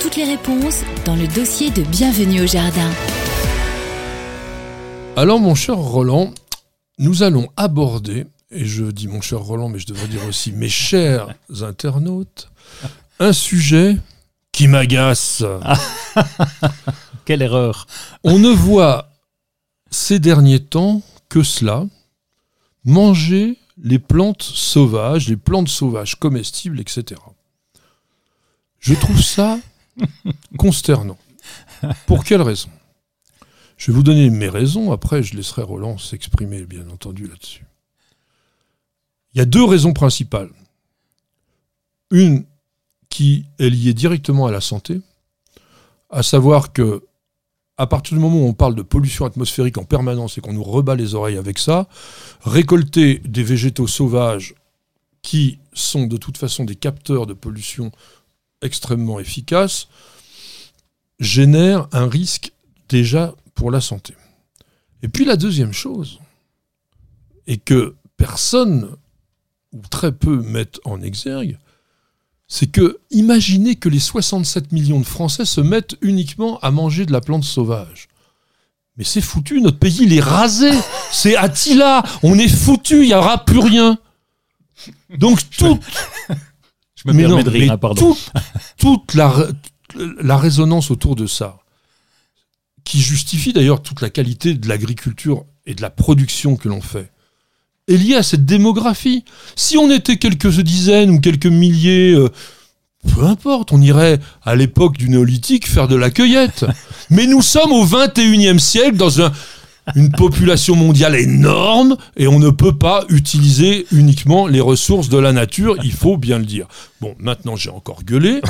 Toutes les réponses dans le dossier de Bienvenue au jardin. Alors mon cher Roland, nous allons aborder, et je dis mon cher Roland, mais je devrais dire aussi mes chers internautes, un sujet qui m'agace. Quelle erreur On ne voit ces derniers temps que cela, manger les plantes sauvages, les plantes sauvages comestibles, etc. Je trouve ça consternant. Pour quelle raison? Je vais vous donner mes raisons, après je laisserai Roland s'exprimer, bien entendu, là-dessus. Il y a deux raisons principales. Une qui est liée directement à la santé, à savoir que à partir du moment où on parle de pollution atmosphérique en permanence et qu'on nous rebat les oreilles avec ça, récolter des végétaux sauvages qui sont de toute façon des capteurs de pollution extrêmement efficaces génère un risque déjà pour la santé. Et puis la deuxième chose, et que personne ou très peu mettent en exergue, c'est que imaginez que les 67 millions de Français se mettent uniquement à manger de la plante sauvage. Mais c'est foutu, notre pays il est rasé, c'est Attila, on est foutu, il n'y aura plus rien. Donc tout, Je me mais permets non, de rire, mais hein, pardon. toute, toute la, la résonance autour de ça, qui justifie d'ailleurs toute la qualité de l'agriculture et de la production que l'on fait, est liée à cette démographie. Si on était quelques dizaines ou quelques milliers, euh, peu importe, on irait à l'époque du néolithique faire de la cueillette. Mais nous sommes au 21e siècle dans un, une population mondiale énorme et on ne peut pas utiliser uniquement les ressources de la nature, il faut bien le dire. Bon, maintenant j'ai encore gueulé.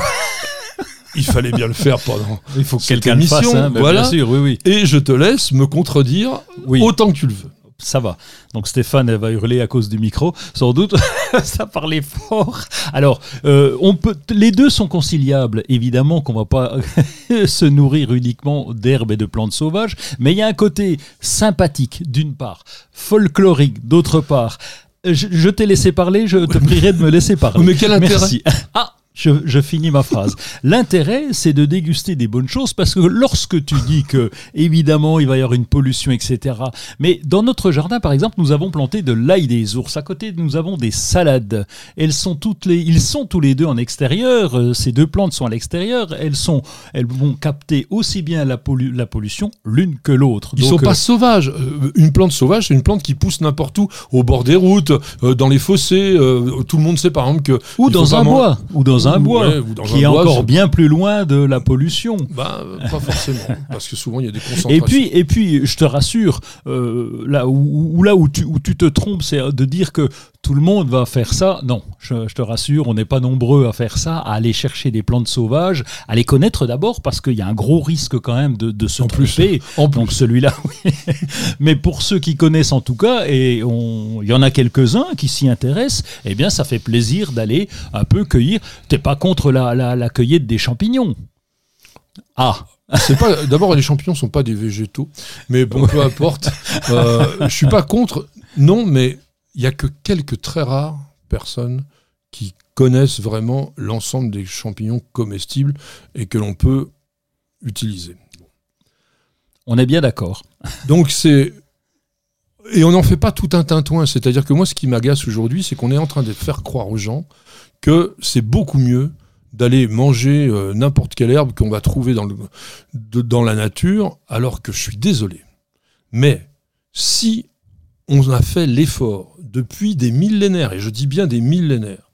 Il fallait bien le faire pendant. Il faut que quelqu'un le fasse, émission, hein, bah, voilà. bien sûr, oui, oui. Et je te laisse me contredire Oui. autant que tu le veux. Ça va. Donc Stéphane elle va hurler à cause du micro, sans doute. ça parlait fort. Alors, euh, on peut, les deux sont conciliables. Évidemment qu'on va pas se nourrir uniquement d'herbes et de plantes sauvages, mais il y a un côté sympathique d'une part, folklorique d'autre part. Je, je t'ai laissé parler, je te prierai de me laisser parler. Mais quel intérêt? Merci. Ah, je, je finis ma phrase. L'intérêt, c'est de déguster des bonnes choses parce que lorsque tu dis que, évidemment, il va y avoir une pollution, etc. Mais dans notre jardin, par exemple, nous avons planté de l'ail des ours. À côté, nous avons des salades. Elles sont toutes les, ils sont tous les deux en extérieur. Euh, Ces deux plantes sont à l'extérieur. Elles sont, elles vont capter aussi bien la, pollu- la pollution l'une que l'autre. Ils Donc, sont pas euh, sauvages. Euh, Une plante sauvage, c'est une plante qui pousse n'importe où, au bord des routes, dans les fossés. Tout le monde sait par exemple que. ou dans pas un bois, ou dans un Ouais, bois, dans qui un est bois, encore bien plus loin de la pollution. Bah, euh, pas forcément, parce que souvent il y a des concentrations. Et puis, et puis, je te rassure, euh, là où- là où tu, où tu te trompes, c'est de dire que tout le monde va faire ça. Non, je, je te rassure, on n'est pas nombreux à faire ça, à aller chercher des plantes sauvages, à les connaître d'abord, parce qu'il y a un gros risque quand même de, de se En plus, tromper. en plus. Donc celui-là, oui. Mais pour ceux qui connaissent en tout cas, et il y en a quelques-uns qui s'y intéressent, eh bien, ça fait plaisir d'aller un peu cueillir. T'es pas contre la, la, la cueillette des champignons? Ah pas. D'abord, les champignons sont pas des végétaux, mais bon, peu importe. Euh, je suis pas contre. Non, mais il y a que quelques très rares personnes qui connaissent vraiment l'ensemble des champignons comestibles et que l'on peut utiliser. On est bien d'accord. Donc c'est et on n'en fait pas tout un tintouin. C'est-à-dire que moi, ce qui m'agace aujourd'hui, c'est qu'on est en train de faire croire aux gens que c'est beaucoup mieux d'aller manger euh, n'importe quelle herbe qu'on va trouver dans, le, de- dans la nature, alors que je suis désolé. Mais si on a fait l'effort depuis des millénaires, et je dis bien des millénaires,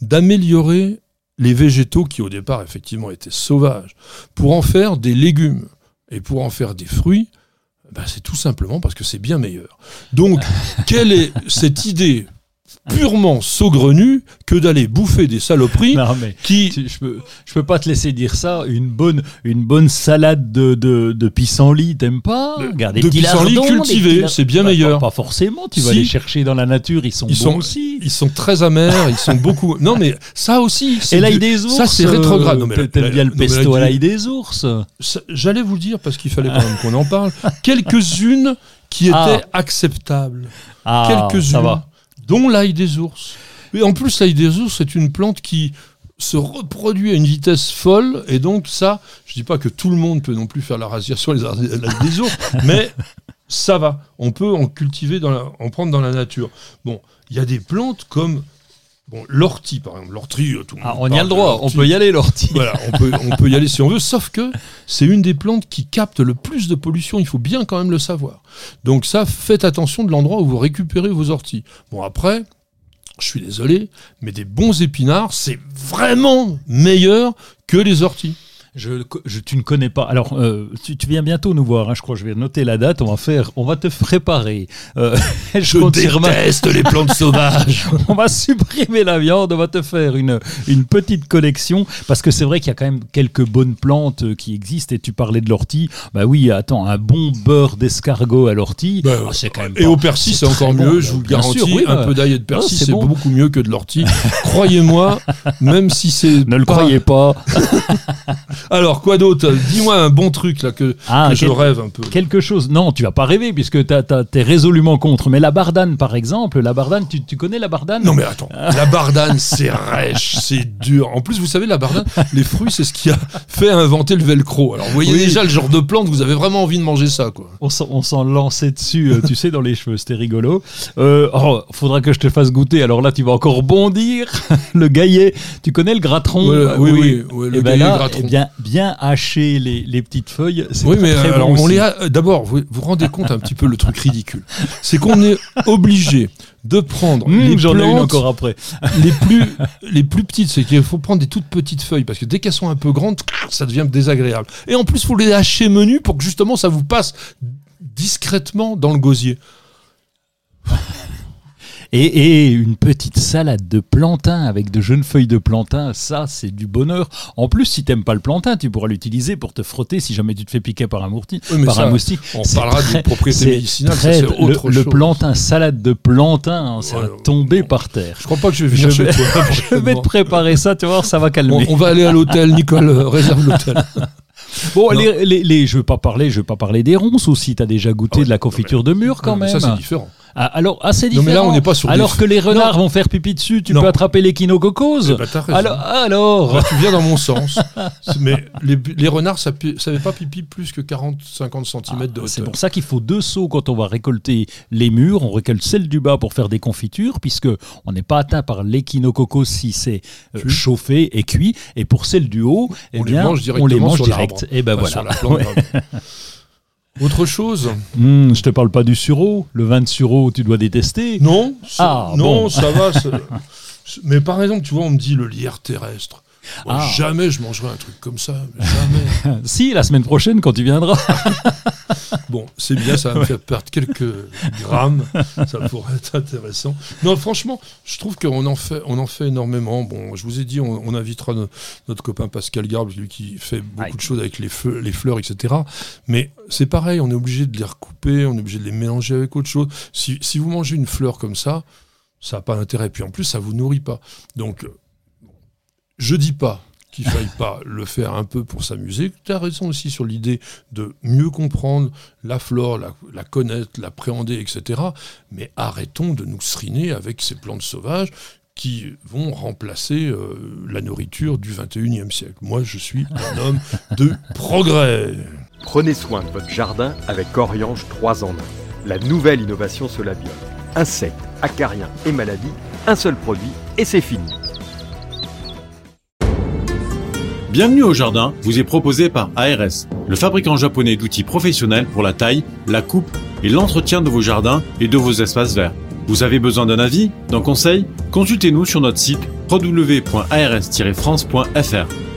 d'améliorer les végétaux qui au départ effectivement étaient sauvages, pour en faire des légumes et pour en faire des fruits, ben, c'est tout simplement parce que c'est bien meilleur. Donc, quelle est cette idée purement saugrenu que d'aller bouffer des saloperies Non, mais qui. tu- je peux, je peux pas te laisser dire ça. Une bonne, une bonne salade de, de, de pissenlit, t'aimes pas De- Regarde, des de pissenlit lar- c'est bien Bah, meilleur. Pas, pas forcément. Tu vas Si. les chercher dans la nature. Ils sont Ils bons sont, aussi. ils sont très amers, ils sont beaucoup. Non, mais ça aussi. Et l'ail des ours. Ça, c'est rétrograde. Euh, T'aimes bien le pesto la- à l'ail des ours J'allais vous le dire parce qu'il fallait quand même qu'on en parle. Quelques-unes qui étaient Ah. acceptables. Ah, Quelques-unes. Dont l'ail des ours. Et en plus, l'ail des ours, c'est une plante qui se reproduit à une vitesse folle. Et donc, ça, je dis pas que tout le monde peut non plus faire la radiation des ours, mais ça va. On peut en cultiver, dans la- en prendre dans la nature. Bon, il y a des plantes comme bon, l'ortie, par exemple. L'ortie, euh, tout le Ah, monde on y a le droit. On peut y aller, l'ortie. Voilà, on peut, on peut y aller si on veut, sauf que c'est une des plantes qui capte le plus de pollution, il faut bien quand même le savoir. Donc ça, faites attention de l'endroit où vous récupérez vos orties. Bon après, je suis désolé, mais des bons épinards, c'est vraiment meilleur que les orties. Je, je- tu ne connais pas. Alors, euh, tu, tu viens bientôt nous voir. hein, je crois. Je vais noter la date. On va faire. On va te préparer. Euh, Je confirme- déteste les plantes sauvages. on va supprimer la viande, on va te faire une, une petite collection, parce que c'est vrai qu'il y a quand même quelques bonnes plantes euh, qui existent, et tu parlais de l'ortie, bah oui, attends, un bon beurre d'escargot à l'ortie, Bah, ah, c'est quand même Et pas- au persil, c'est encore bon, mieux, je vous le garantis. sûr, oui, un bah, peu d'ail et de persil, c'est c'est bon. beaucoup mieux que de l'ortie. Croyez-moi, même si c'est. Ne le croyez pas. Alors, quoi d'autre? Dis-moi un bon truc là que, Ah, que je rêve un peu. Quelque chose. Non, tu vas pas rêver puisque t'es résolument contre. Mais la bardane, par exemple, la bardane, tu, tu connais la bardane? Non mais attends, la bardane c'est rêche, c'est dur. En plus vous savez la bardane, les fruits c'est ce qui a fait inventer le velcro. Alors vous voyez Oui. déjà le genre de plante, vous avez vraiment envie de manger ça quoi. On s'en, lançait dessus, euh, tu sais, dans les cheveux, c'était rigolo. Euh, oh, faudra que je te fasse goûter. Alors là, tu vas encore bondir. le gaillet, tu connais le gratron? Ouais, oui, oui, ouais, le Eh ben gaillet là, gratron. eh bien, bien hacher les, les petites feuilles. Oui mais très bon on aussi. les a- euh, d'abord vous vous rendez compte un petit peu le truc ridicule. C'est qu'on est obligé de prendre Mmh, les J'en ai une encore après. les plus les plus petites, c'est qu'il faut prendre des toutes petites feuilles parce que dès qu'elles sont un peu grandes, ça devient désagréable. Et en plus, il faut les hacher menus pour que justement ça vous passe discrètement dans le gosier. Et, et une petite salade de plantain avec de jeunes feuilles de plantain, ça, c'est du bonheur. En plus, si t'aimes pas le plantain, tu pourras l'utiliser pour te frotter si jamais tu te fais piquer par un, mourti, Oui, par ça, un moustique. On parlera des propriétés c'est médicinales, c'est le, autre le chose. plantain, salade de plantain, hein, ça Ouais, va tomber par terre. Je crois pas que je vais Je venir vais- chez toi. Je vais prochainement. te préparer ça, tu vas voir, ça va calmer. on va aller à l'hôtel, Nicole, euh, réserve l'hôtel. Bon, les, les, les- je veux pas parler, je veux pas parler des ronces aussi. T'as déjà goûté Ah ouais, de la confiture de mur quand Non, même. Ça, c'est différent. Ah, alors, c'est Non, différent. mais là, on n'est pas sur des Alors que les renards Non. vont faire pipi dessus, tu Non. peux attraper l'échinococose. Eh ben, alors, alors. Là, tu viens dans mon sens. C'est- Mais les, les renards, ça ne savait pas pipi plus que 40-50 cm de Ah, C'est hauteur. pour ça qu'il faut deux seaux quand on va récolter les murs. On récolte celle du bas pour faire des confitures, puisque on n'est pas atteint par l'échinococos si c'est euh, chauffé et cuit. Et pour celle du haut, eh On les bien, mange on directement les mange sur direct. Et ben Pas sur voilà. la plante. Autre chose Hum, je te parle pas du sureau. Le vin de sureau, tu dois détester. Non, ça- Ah, non, bon. ça va. Mais par exemple, tu vois, on me dit le lierre terrestre. Moi, Ah. Jamais je mangerai un truc comme ça. Jamais. Si, la semaine prochaine, quand tu viendras. Bon, c'est bien, ça va me faire perdre quelques grammes. Ça pourrait être intéressant. Non, franchement, je trouve qu'on en fait, on en fait énormément. Bon, je vous ai dit, on, on invitera no- notre copain Pascal Garbe, lui qui fait beaucoup Aïe. de choses avec les, feux, les fleurs, etc. Mais c'est pareil, on est obligé de les recouper, on est obligé de les mélanger avec autre chose. Si, si vous mangez une fleur comme ça, ça n'a pas d'intérêt. Puis en plus, ça vous nourrit pas. Donc, je dis pas qu'il faille pas le faire un peu pour s'amuser. Tu as raison aussi sur l'idée de mieux comprendre la flore, la, connaître, l'appréhender, etc. Mais arrêtons de nous seriner avec ces plantes sauvages qui vont remplacer euh, la nourriture du 21e siècle. Moi, je suis un homme de progrès. Prenez soin de votre jardin avec Oriange 3 en 1. La nouvelle innovation Solabiol. Insectes, acariens et maladies, un seul produit et c'est fini. Bienvenue au jardin vous est proposé par ARS, le fabricant japonais d'outils professionnels pour la taille, la coupe et l'entretien de vos jardins et de vos espaces verts. Vous avez besoin d'un avis, d'un conseil? Consultez-nous sur notre site www.ars-france.fr.